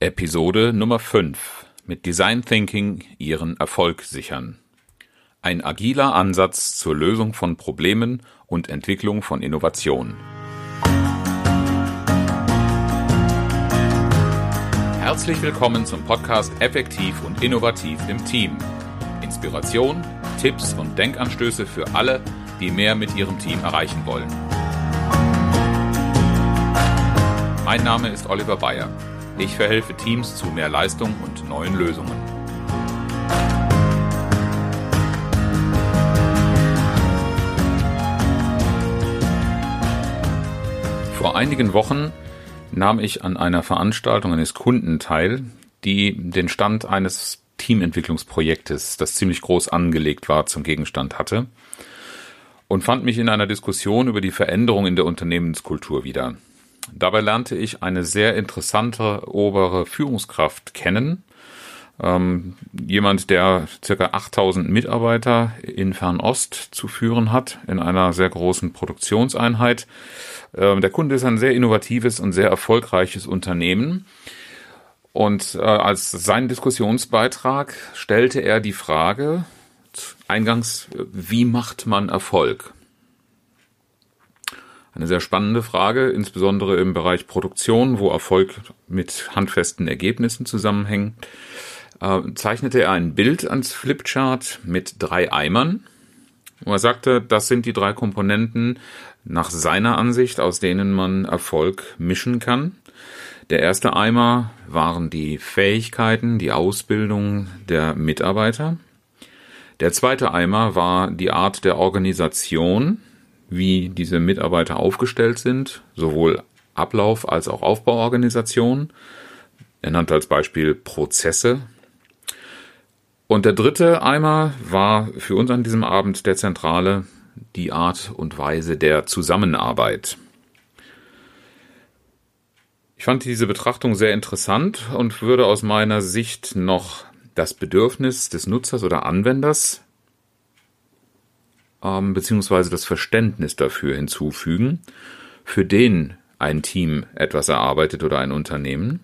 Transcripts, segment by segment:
Episode Nummer 5 mit Design Thinking Ihren Erfolg sichern. Ein agiler Ansatz zur Lösung von Problemen und Entwicklung von Innovationen. Herzlich willkommen zum Podcast Effektiv und Innovativ im Team. Inspiration, Tipps und Denkanstöße für alle, die mehr mit ihrem Team erreichen wollen. Mein Name ist Oliver Bayer. Ich verhelfe Teams zu mehr Leistung und neuen Lösungen. Vor einigen Wochen nahm ich an einer Veranstaltung eines Kunden teil, die den Stand eines Teamentwicklungsprojektes, das ziemlich groß angelegt war, zum Gegenstand hatte und fand mich in einer Diskussion über die Veränderung in der Unternehmenskultur wieder. Dabei lernte ich eine sehr interessante obere Führungskraft kennen. Ähm, jemand, der circa 8000 Mitarbeiter in Fernost zu führen hat, in einer sehr großen Produktionseinheit. Ähm, der Kunde ist ein sehr innovatives und sehr erfolgreiches Unternehmen. Und äh, als sein Diskussionsbeitrag stellte er die Frage, eingangs, wie macht man Erfolg? Eine sehr spannende Frage, insbesondere im Bereich Produktion, wo Erfolg mit handfesten Ergebnissen zusammenhängt. Äh, zeichnete er ein Bild ans Flipchart mit drei Eimern. Wo er sagte, das sind die drei Komponenten nach seiner Ansicht, aus denen man Erfolg mischen kann. Der erste Eimer waren die Fähigkeiten, die Ausbildung der Mitarbeiter. Der zweite Eimer war die Art der Organisation, wie diese Mitarbeiter aufgestellt sind, sowohl Ablauf als auch Aufbauorganisation. Er nannte als Beispiel Prozesse. Und der dritte Eimer war für uns an diesem Abend der zentrale die Art und Weise der Zusammenarbeit. Ich fand diese Betrachtung sehr interessant und würde aus meiner Sicht noch das Bedürfnis des Nutzers oder Anwenders ähm, beziehungsweise das Verständnis dafür hinzufügen, für den ein Team etwas erarbeitet oder ein Unternehmen.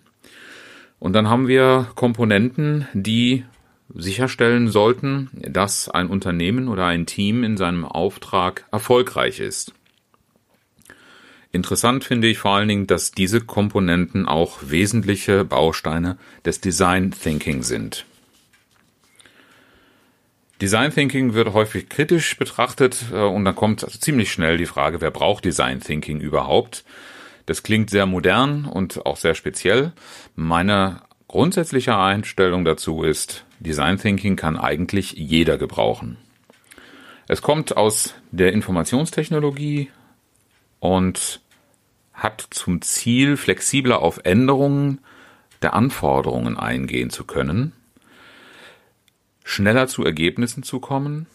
Und dann haben wir Komponenten, die sicherstellen sollten, dass ein Unternehmen oder ein Team in seinem Auftrag erfolgreich ist. Interessant finde ich vor allen Dingen, dass diese Komponenten auch wesentliche Bausteine des Design Thinking sind. Design Thinking wird häufig kritisch betrachtet äh, und dann kommt also ziemlich schnell die Frage, wer braucht Design Thinking überhaupt? Das klingt sehr modern und auch sehr speziell. Meine grundsätzliche Einstellung dazu ist, Design Thinking kann eigentlich jeder gebrauchen. Es kommt aus der Informationstechnologie und hat zum Ziel, flexibler auf Änderungen der Anforderungen eingehen zu können schneller zu Ergebnissen zu kommen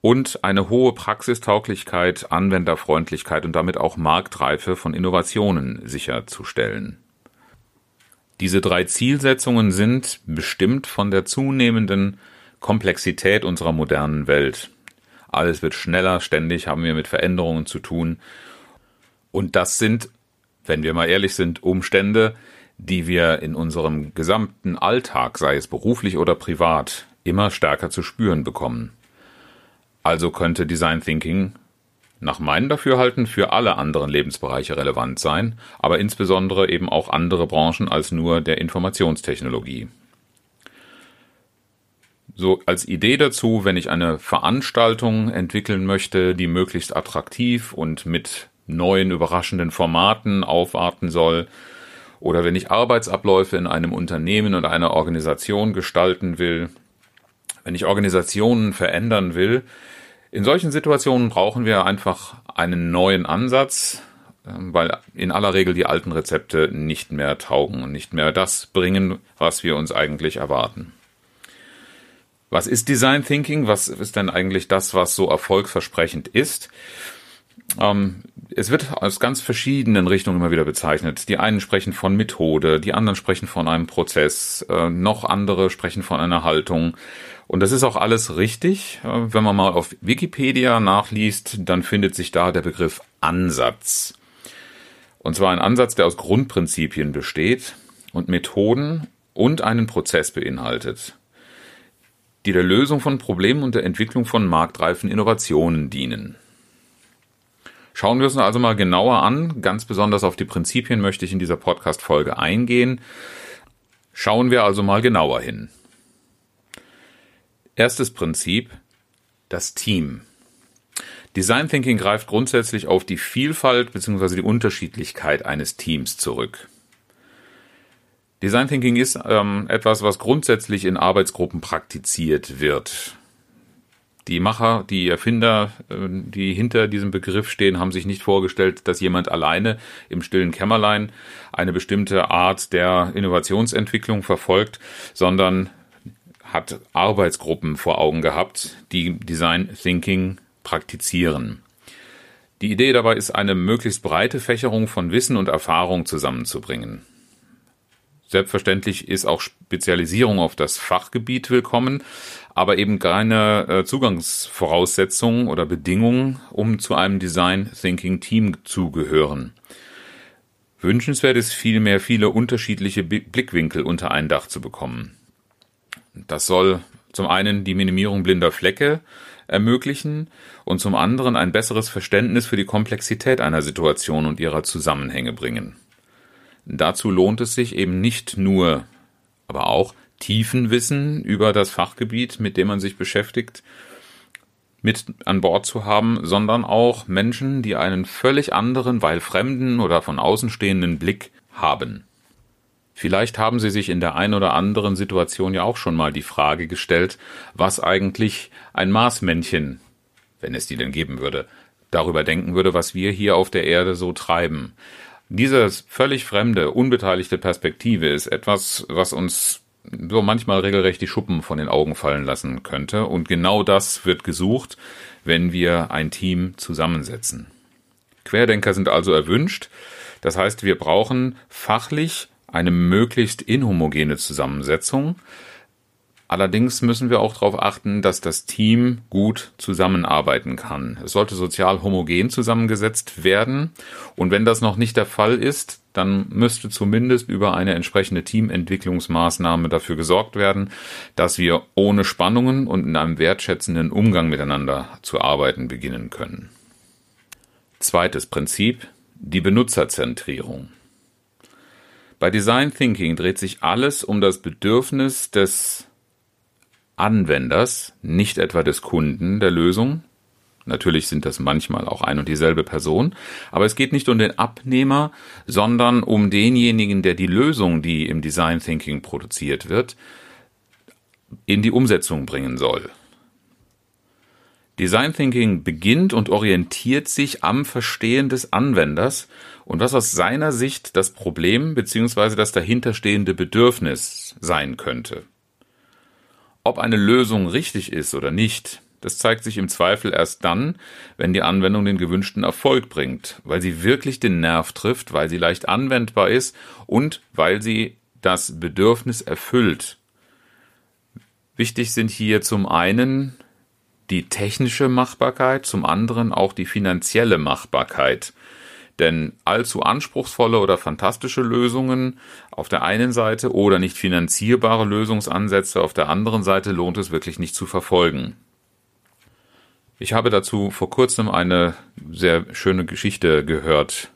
und eine hohe Praxistauglichkeit, Anwenderfreundlichkeit und damit auch Marktreife von Innovationen sicherzustellen. Diese drei Zielsetzungen sind bestimmt von der zunehmenden Komplexität unserer modernen Welt. Alles wird schneller, ständig haben wir mit Veränderungen zu tun. Und das sind, wenn wir mal ehrlich sind, Umstände, die wir in unserem gesamten Alltag, sei es beruflich oder privat, immer stärker zu spüren bekommen. Also könnte Design Thinking nach meinem Dafürhalten für alle anderen Lebensbereiche relevant sein, aber insbesondere eben auch andere Branchen als nur der Informationstechnologie. So als Idee dazu, wenn ich eine Veranstaltung entwickeln möchte, die möglichst attraktiv und mit neuen überraschenden Formaten aufarten soll, oder wenn ich Arbeitsabläufe in einem Unternehmen oder einer Organisation gestalten will, wenn ich Organisationen verändern will, in solchen Situationen brauchen wir einfach einen neuen Ansatz, ähm, weil in aller Regel die alten Rezepte nicht mehr taugen und nicht mehr das bringen, was wir uns eigentlich erwarten. Was ist Design Thinking? Was ist denn eigentlich das, was so erfolgsversprechend ist? Ähm, es wird aus ganz verschiedenen Richtungen immer wieder bezeichnet. Die einen sprechen von Methode, die anderen sprechen von einem Prozess, äh, noch andere sprechen von einer Haltung. Und das ist auch alles richtig. Äh, wenn man mal auf Wikipedia nachliest, dann findet sich da der Begriff Ansatz. Und zwar ein Ansatz, der aus Grundprinzipien besteht. und Methoden und einen Prozess beinhaltet, die der Lösung von Problemen und der Entwicklung von marktreifen Innovationen dienen. Schauen wir uns also mal genauer an. Ganz besonders auf die Prinzipien möchte ich in dieser Podcast-Folge eingehen. Schauen wir also mal genauer hin. Erstes Prinzip, das Team. Design Thinking greift grundsätzlich auf die Vielfalt bzw. die Unterschiedlichkeit eines Teams zurück. Design Thinking ist ähm, etwas, was grundsätzlich in Arbeitsgruppen praktiziert wird. Die Macher, die Erfinder, äh, die hinter diesem Begriff stehen, haben sich nicht vorgestellt, dass jemand alleine im stillen Kämmerlein eine bestimmte Art der Innovationsentwicklung verfolgt, sondern hat Arbeitsgruppen vor Augen gehabt, die Design Thinking praktizieren. Die Idee dabei ist, eine möglichst breite Fächerung von Wissen und Erfahrung zusammenzubringen. Selbstverständlich ist auch Spezialisierung auf das Fachgebiet willkommen, aber eben keine äh, Zugangsvoraussetzung oder Bedingung, um zu einem Design Thinking Team zu gehören. Wünschenswert ist vielmehr viele unterschiedliche Blickwinkel unter ein Dach zu bekommen. Das soll zum einen die Minimierung blinder Flecke ermöglichen und zum anderen ein besseres Verständnis für die Komplexität einer Situation und ihrer Zusammenhänge bringen. Dazu lohnt es sich eben nicht nur, aber auch Tiefenwissen über das Fachgebiet, mit dem man sich beschäftigt, mit an Bord zu haben, sondern auch Menschen, die einen völlig anderen, weil fremden oder von außenstehenden Blick haben. Vielleicht haben Sie sich in der ein oder anderen Situation ja auch schon mal die Frage gestellt, was eigentlich ein Marsmännchen, wenn es die denn geben würde, darüber denken würde, was wir hier auf der Erde so treiben. Diese völlig fremde, unbeteiligte Perspektive ist etwas, was uns so manchmal regelrecht die Schuppen von den Augen fallen lassen könnte. Und genau das wird gesucht, wenn wir ein Team zusammensetzen. Querdenker sind also erwünscht. Das heißt, wir brauchen fachlich eine möglichst inhomogene Zusammensetzung. Allerdings müssen wir auch darauf achten, dass das Team gut zusammenarbeiten kann. Es sollte sozial homogen zusammengesetzt werden. Und wenn das noch nicht der Fall ist, dann müsste zumindest über eine entsprechende Teamentwicklungsmaßnahme dafür gesorgt werden, dass wir ohne Spannungen und in einem wertschätzenden Umgang miteinander zu arbeiten beginnen können. Zweites Prinzip, die Benutzerzentrierung. Bei Design Thinking dreht sich alles um das Bedürfnis des Anwenders, nicht etwa des Kunden der Lösung. Natürlich sind das manchmal auch ein und dieselbe Person, aber es geht nicht um den Abnehmer, sondern um denjenigen, der die Lösung, die im Design Thinking produziert wird, in die Umsetzung bringen soll. Design Thinking beginnt und orientiert sich am Verstehen des Anwenders und was aus seiner Sicht das Problem bzw. das dahinterstehende Bedürfnis sein könnte. Ob eine Lösung richtig ist oder nicht, das zeigt sich im Zweifel erst dann, wenn die Anwendung den gewünschten Erfolg bringt, weil sie wirklich den Nerv trifft, weil sie leicht anwendbar ist und weil sie das Bedürfnis erfüllt. Wichtig sind hier zum einen die technische Machbarkeit, zum anderen auch die finanzielle Machbarkeit. Denn allzu anspruchsvolle oder fantastische Lösungen auf der einen Seite oder nicht finanzierbare Lösungsansätze auf der anderen Seite lohnt es wirklich nicht zu verfolgen. Ich habe dazu vor kurzem eine sehr schöne Geschichte gehört.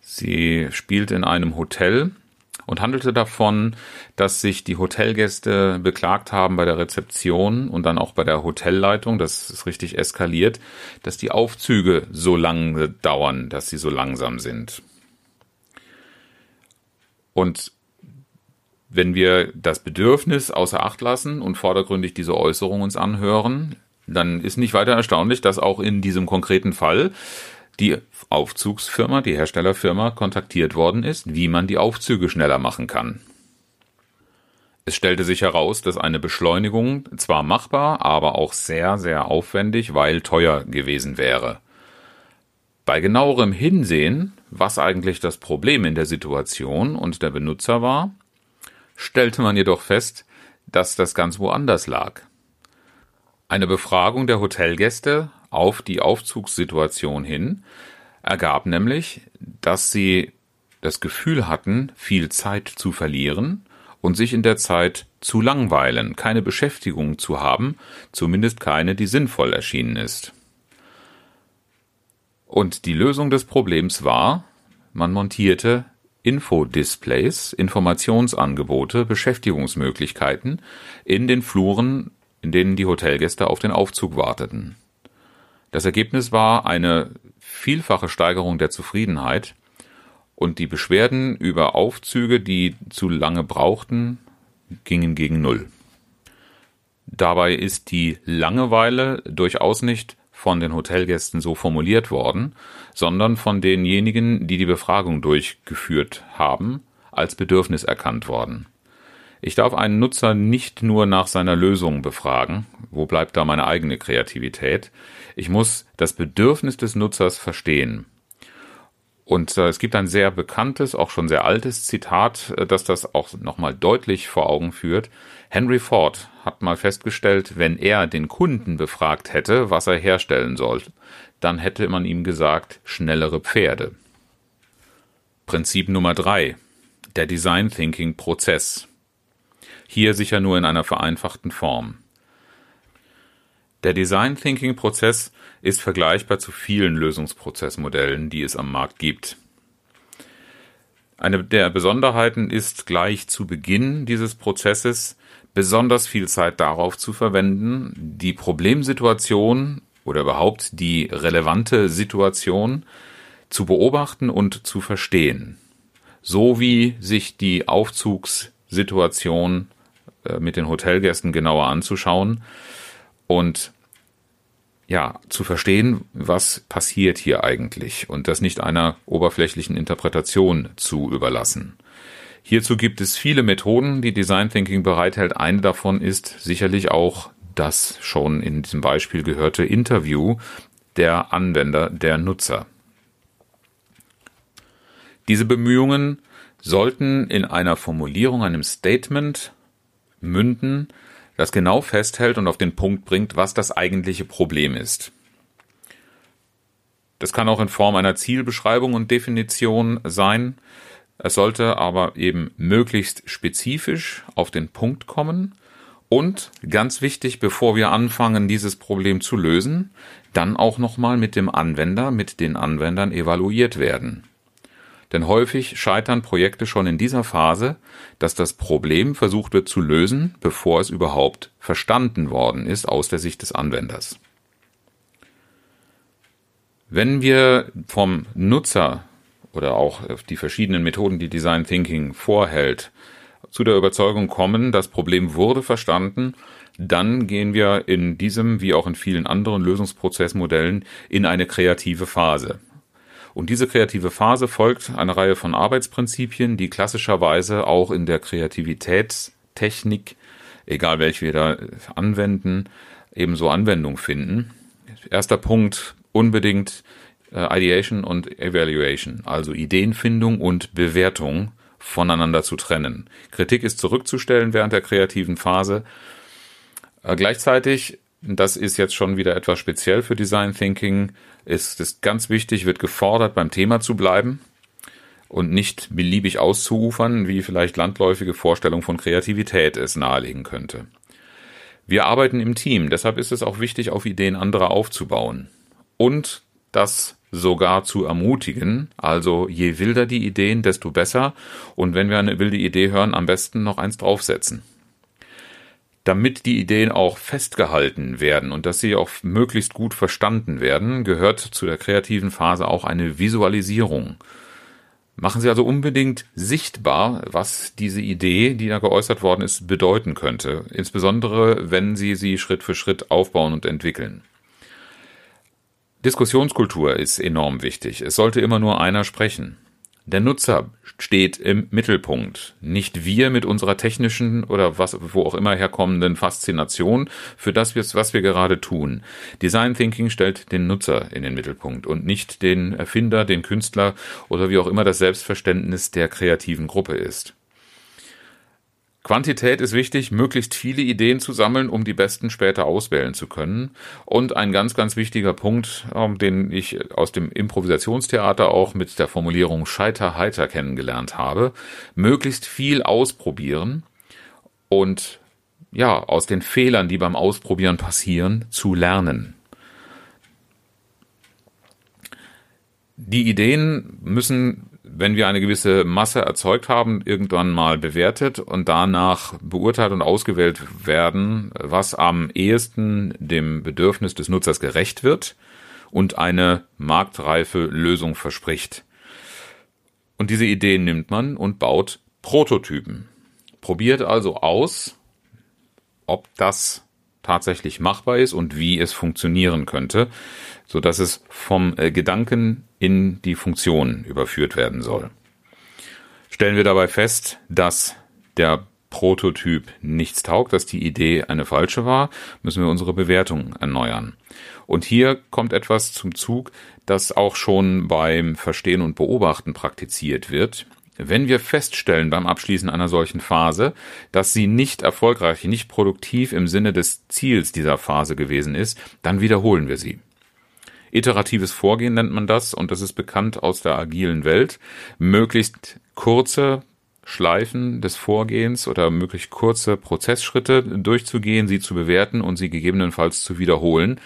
Sie spielt in einem Hotel und handelte davon, dass sich die Hotelgäste beklagt haben bei der Rezeption und dann auch bei der Hotelleitung, das ist richtig eskaliert, dass die Aufzüge so lange dauern, dass sie so langsam sind. Und wenn wir das Bedürfnis außer Acht lassen und vordergründig diese Äußerung uns anhören, dann ist nicht weiter erstaunlich, dass auch in diesem konkreten Fall die Aufzugsfirma, die Herstellerfirma kontaktiert worden ist, wie man die Aufzüge schneller machen kann. Es stellte sich heraus, dass eine Beschleunigung zwar machbar, aber auch sehr, sehr aufwendig, weil teuer gewesen wäre. Bei genauerem Hinsehen, was eigentlich das Problem in der Situation und der Benutzer war, stellte man jedoch fest, dass das ganz woanders lag. Eine Befragung der Hotelgäste auf die Aufzugssituation hin ergab nämlich, dass sie das Gefühl hatten, viel Zeit zu verlieren und sich in der Zeit zu langweilen, keine Beschäftigung zu haben, zumindest keine, die sinnvoll erschienen ist. Und die Lösung des Problems war, man montierte Infodisplays, Informationsangebote, Beschäftigungsmöglichkeiten in den Fluren, in denen die Hotelgäste auf den Aufzug warteten. Das Ergebnis war eine vielfache Steigerung der Zufriedenheit und die Beschwerden über Aufzüge, die zu lange brauchten, gingen gegen Null. Dabei ist die Langeweile durchaus nicht von den Hotelgästen so formuliert worden, sondern von denjenigen, die die Befragung durchgeführt haben, als Bedürfnis erkannt worden. Ich darf einen Nutzer nicht nur nach seiner Lösung befragen, wo bleibt da meine eigene Kreativität, ich muss das Bedürfnis des Nutzers verstehen. Und äh, es gibt ein sehr bekanntes, auch schon sehr altes Zitat, äh, das das auch nochmal deutlich vor Augen führt. Henry Ford hat mal festgestellt, wenn er den Kunden befragt hätte, was er herstellen soll, dann hätte man ihm gesagt, schnellere Pferde. Prinzip Nummer drei: Der Design Thinking Prozess. Hier sicher nur in einer vereinfachten Form. Der Design Thinking Prozess ist vergleichbar zu vielen Lösungsprozessmodellen, die es am Markt gibt. Eine der Besonderheiten ist gleich zu Beginn dieses Prozesses besonders viel Zeit darauf zu verwenden, die Problemsituation oder überhaupt die relevante Situation zu beobachten und zu verstehen, so wie sich die Aufzugssituation äh, mit den Hotelgästen genauer anzuschauen und ja, zu verstehen, was passiert hier eigentlich und das nicht einer oberflächlichen Interpretation zu überlassen. Hierzu gibt es viele Methoden, die Design Thinking bereithält. Eine davon ist sicherlich auch das schon in diesem Beispiel gehörte Interview der Anwender, der Nutzer. Diese Bemühungen sollten in einer Formulierung, einem Statement münden, das genau festhält und auf den Punkt bringt, was das eigentliche Problem ist. Das kann auch in Form einer Zielbeschreibung und Definition sein. Es sollte aber eben möglichst spezifisch auf den Punkt kommen und ganz wichtig, bevor wir anfangen, dieses Problem zu lösen, dann auch nochmal mit dem Anwender, mit den Anwendern evaluiert werden. Denn häufig scheitern Projekte schon in dieser Phase, dass das Problem versucht wird zu lösen, bevor es überhaupt verstanden worden ist aus der Sicht des Anwenders. Wenn wir vom Nutzer oder auch die verschiedenen Methoden, die Design Thinking vorhält, zu der Überzeugung kommen, das Problem wurde verstanden, dann gehen wir in diesem wie auch in vielen anderen Lösungsprozessmodellen in eine kreative Phase. Und diese kreative Phase folgt einer Reihe von Arbeitsprinzipien, die klassischerweise auch in der Kreativitätstechnik, egal welche wir da anwenden, ebenso Anwendung finden. Erster Punkt, unbedingt äh, Ideation und Evaluation, also Ideenfindung und Bewertung voneinander zu trennen. Kritik ist zurückzustellen während der kreativen Phase. Äh, gleichzeitig das ist jetzt schon wieder etwas speziell für Design Thinking, ist es ganz wichtig, wird gefordert, beim Thema zu bleiben und nicht beliebig auszuufern, wie vielleicht landläufige Vorstellung von Kreativität es nahelegen könnte. Wir arbeiten im Team, deshalb ist es auch wichtig, auf Ideen anderer aufzubauen und das sogar zu ermutigen. Also je wilder die Ideen, desto besser. Und wenn wir eine wilde Idee hören, am besten noch eins draufsetzen damit die Ideen auch festgehalten werden und dass sie auch möglichst gut verstanden werden, gehört zu der kreativen Phase auch eine Visualisierung. Machen Sie also unbedingt sichtbar, was diese Idee, die da geäußert worden ist, bedeuten könnte, insbesondere wenn Sie sie Schritt für Schritt aufbauen und entwickeln. Diskussionskultur ist enorm wichtig. Es sollte immer nur einer sprechen. Der Nutzer steht im Mittelpunkt. Nicht wir mit unserer technischen oder was, wo auch immer herkommenden Faszination für das, was wir gerade tun. Design Thinking stellt den Nutzer in den Mittelpunkt und nicht den Erfinder, den Künstler oder wie auch immer das Selbstverständnis der kreativen Gruppe ist. Quantität ist wichtig, möglichst viele Ideen zu sammeln, um die besten später auswählen zu können. Und ein ganz, ganz wichtiger Punkt, ähm, den ich aus dem Improvisationstheater auch mit der Formulierung Scheiter heiter kennengelernt habe, möglichst viel ausprobieren und ja, aus den Fehlern, die beim Ausprobieren passieren, zu lernen. Die Ideen müssen wenn wir eine gewisse Masse erzeugt haben, irgendwann mal bewertet und danach beurteilt und ausgewählt werden, was am ehesten dem Bedürfnis des Nutzers gerecht wird und eine marktreife Lösung verspricht. Und diese Ideen nimmt man und baut Prototypen. Probiert also aus, ob das tatsächlich machbar ist und wie es funktionieren könnte, so dass es vom äh, Gedanken in die Funktion überführt werden soll. Stellen wir dabei fest, dass der Prototyp nichts taugt, dass die Idee eine falsche war, müssen wir unsere Bewertung erneuern. Und hier kommt etwas zum Zug, das auch schon beim Verstehen und Beobachten praktiziert wird. Wenn wir feststellen beim Abschließen einer solchen Phase, dass sie nicht erfolgreich, nicht produktiv im Sinne des Ziels dieser Phase gewesen ist, dann wiederholen wir sie. Iteratives Vorgehen nennt man das und das ist bekannt aus der agilen Welt. Möglichst kurze Schleifen des Vorgehens oder möglichst kurze Prozessschritte durchzugehen, sie zu bewerten und sie gegebenenfalls zu wiederholen,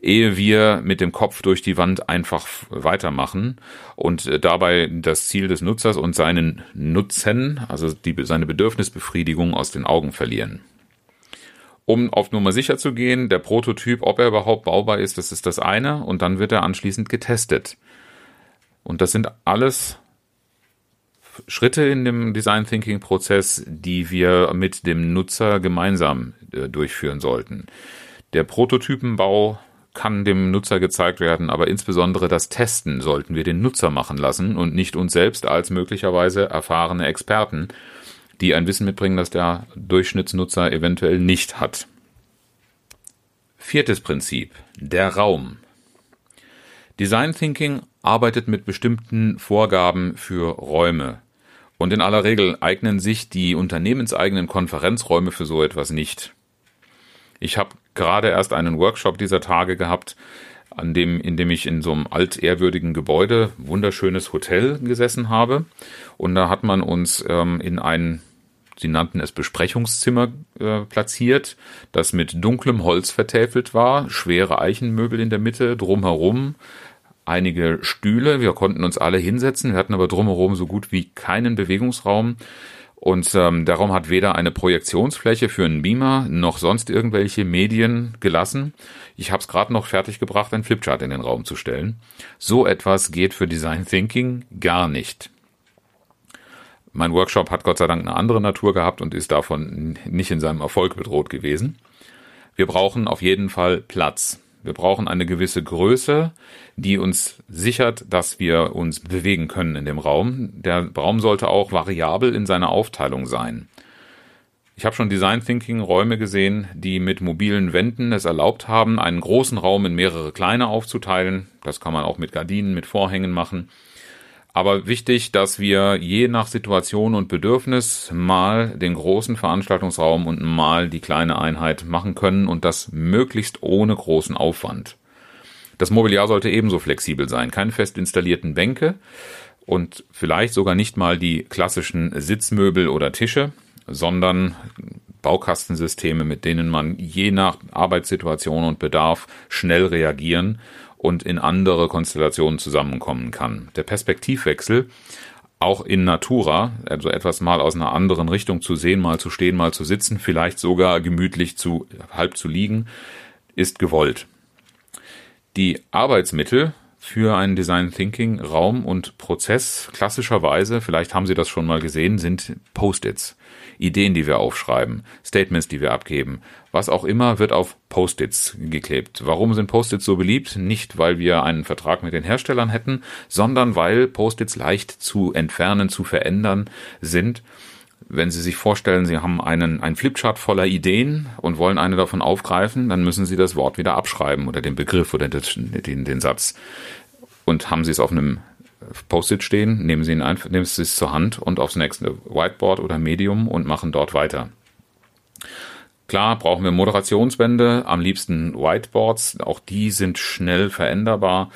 ehe wir mit dem Kopf durch die Wand einfach weitermachen und dabei das Ziel des Nutzers und seinen Nutzen, also die, seine Bedürfnisbefriedigung aus den Augen verlieren um auf Nummer sicher zu gehen, der Prototyp, ob er überhaupt baubar ist, das ist das eine, und dann wird er anschließend getestet. Und das sind alles Schritte in dem Design Thinking Prozess, die wir mit dem Nutzer gemeinsam äh, durchführen sollten. Der Prototypenbau kann dem Nutzer gezeigt werden, aber insbesondere das Testen sollten wir den Nutzer machen lassen und nicht uns selbst als möglicherweise erfahrene Experten die ein Wissen mitbringen, das der Durchschnittsnutzer eventuell nicht hat. Viertes Prinzip. Der Raum. Design Thinking arbeitet mit bestimmten Vorgaben für Räume. Und in aller Regel eignen sich die unternehmenseigenen Konferenzräume für so etwas nicht. Ich habe gerade erst einen Workshop dieser Tage gehabt, an dem, in dem ich in so einem altehrwürdigen Gebäude, wunderschönes Hotel gesessen habe. Und da hat man uns ähm, in ein, sie nannten es Besprechungszimmer äh, platziert, das mit dunklem Holz vertäfelt war, schwere Eichenmöbel in der Mitte, drumherum einige Stühle. Wir konnten uns alle hinsetzen. Wir hatten aber drumherum so gut wie keinen Bewegungsraum. Und ähm, der Raum hat weder eine Projektionsfläche für einen Beamer noch sonst irgendwelche Medien gelassen. Ich habe es gerade noch fertiggebracht, ein Flipchart in den Raum zu stellen. So etwas geht für Design Thinking gar nicht. Mein Workshop hat Gott sei Dank eine andere Natur gehabt und ist davon nicht in seinem Erfolg bedroht gewesen. Wir brauchen auf jeden Fall Platz. Wir brauchen eine gewisse Größe, die uns sichert, dass wir uns bewegen können in dem Raum. Der Raum sollte auch variabel in seiner Aufteilung sein. Ich habe schon Design Thinking Räume gesehen, die mit mobilen Wänden es erlaubt haben, einen großen Raum in mehrere kleine aufzuteilen. Das kann man auch mit Gardinen, mit Vorhängen machen. Aber wichtig, dass wir je nach Situation und Bedürfnis mal den großen Veranstaltungsraum und mal die kleine Einheit machen können und das möglichst ohne großen Aufwand. Das Mobiliar sollte ebenso flexibel sein, keine fest installierten Bänke und vielleicht sogar nicht mal die klassischen Sitzmöbel oder Tische, sondern Baukastensysteme, mit denen man je nach Arbeitssituation und Bedarf schnell reagieren und in andere Konstellationen zusammenkommen kann. Der Perspektivwechsel auch in Natura, also etwas mal aus einer anderen Richtung zu sehen, mal zu stehen, mal zu sitzen, vielleicht sogar gemütlich zu halb zu liegen, ist gewollt. Die Arbeitsmittel für einen Design Thinking Raum und Prozess klassischerweise, vielleicht haben Sie das schon mal gesehen, sind Post-its. Ideen, die wir aufschreiben, Statements, die wir abgeben, was auch immer, wird auf Post-its geklebt. Warum sind Post-its so beliebt? Nicht, weil wir einen Vertrag mit den Herstellern hätten, sondern weil Post-its leicht zu entfernen, zu verändern sind. Wenn Sie sich vorstellen, Sie haben einen, einen Flipchart voller Ideen und wollen eine davon aufgreifen, dann müssen Sie das Wort wieder abschreiben oder den Begriff oder den, den, Satz. Und haben Sie es auf einem Post-it stehen, nehmen Sie, ihn einfach, nehmen Sie es zur Hand und aufs nächste Whiteboard oder Medium und machen dort weiter. Klar brauchen wir Moderationswände, am liebsten Whiteboards, auch die sind schnell veränderbar.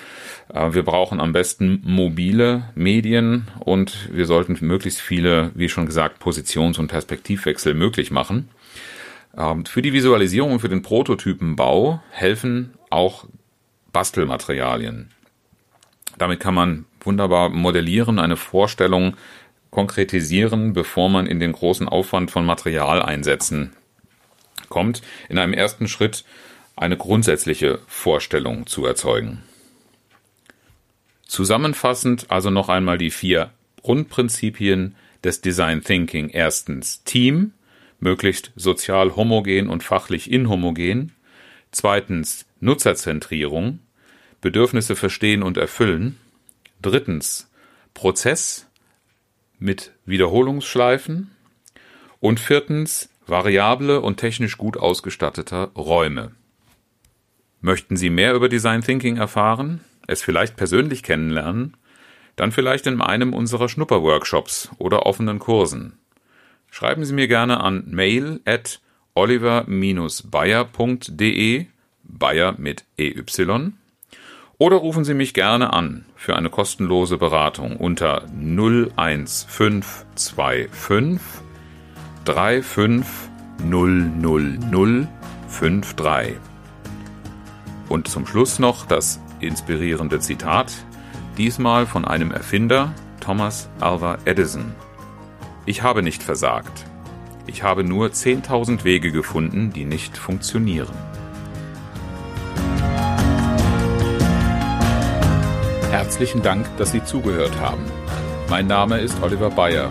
Äh, wir brauchen am besten mobile Medien und wir sollten möglichst viele, wie schon gesagt, Positions- und Perspektivwechsel möglich machen. Ähm, für die Visualisierung und für den Prototypenbau helfen auch Bastelmaterialien. Damit kann man wunderbar modellieren, eine Vorstellung konkretisieren, bevor man in den großen Aufwand von Materialeinsätzen kommt, in einem ersten Schritt eine grundsätzliche Vorstellung zu erzeugen. Zusammenfassend also noch einmal die vier Grundprinzipien des Design Thinking. Erstens Team, möglichst sozial homogen und fachlich inhomogen. Zweitens Nutzerzentrierung, Bedürfnisse verstehen und erfüllen. Drittens Prozess mit Wiederholungsschleifen. Und viertens variable und technisch gut ausgestatteter Räume. Möchten Sie mehr über Design Thinking erfahren, es vielleicht persönlich kennenlernen, dann vielleicht in einem unserer Schnupperworkshops oder offenen Kursen. Schreiben Sie mir gerne an mail at oliver-bayer.de, Bayer mit EY, oder rufen Sie mich gerne an für eine kostenlose Beratung unter 01525 350053. Und zum Schluss noch das inspirierende Zitat, diesmal von einem Erfinder, Thomas Alva Edison. Ich habe nicht versagt. Ich habe nur 10.000 Wege gefunden, die nicht funktionieren. Herzlichen Dank, dass Sie zugehört haben. Mein Name ist Oliver Bayer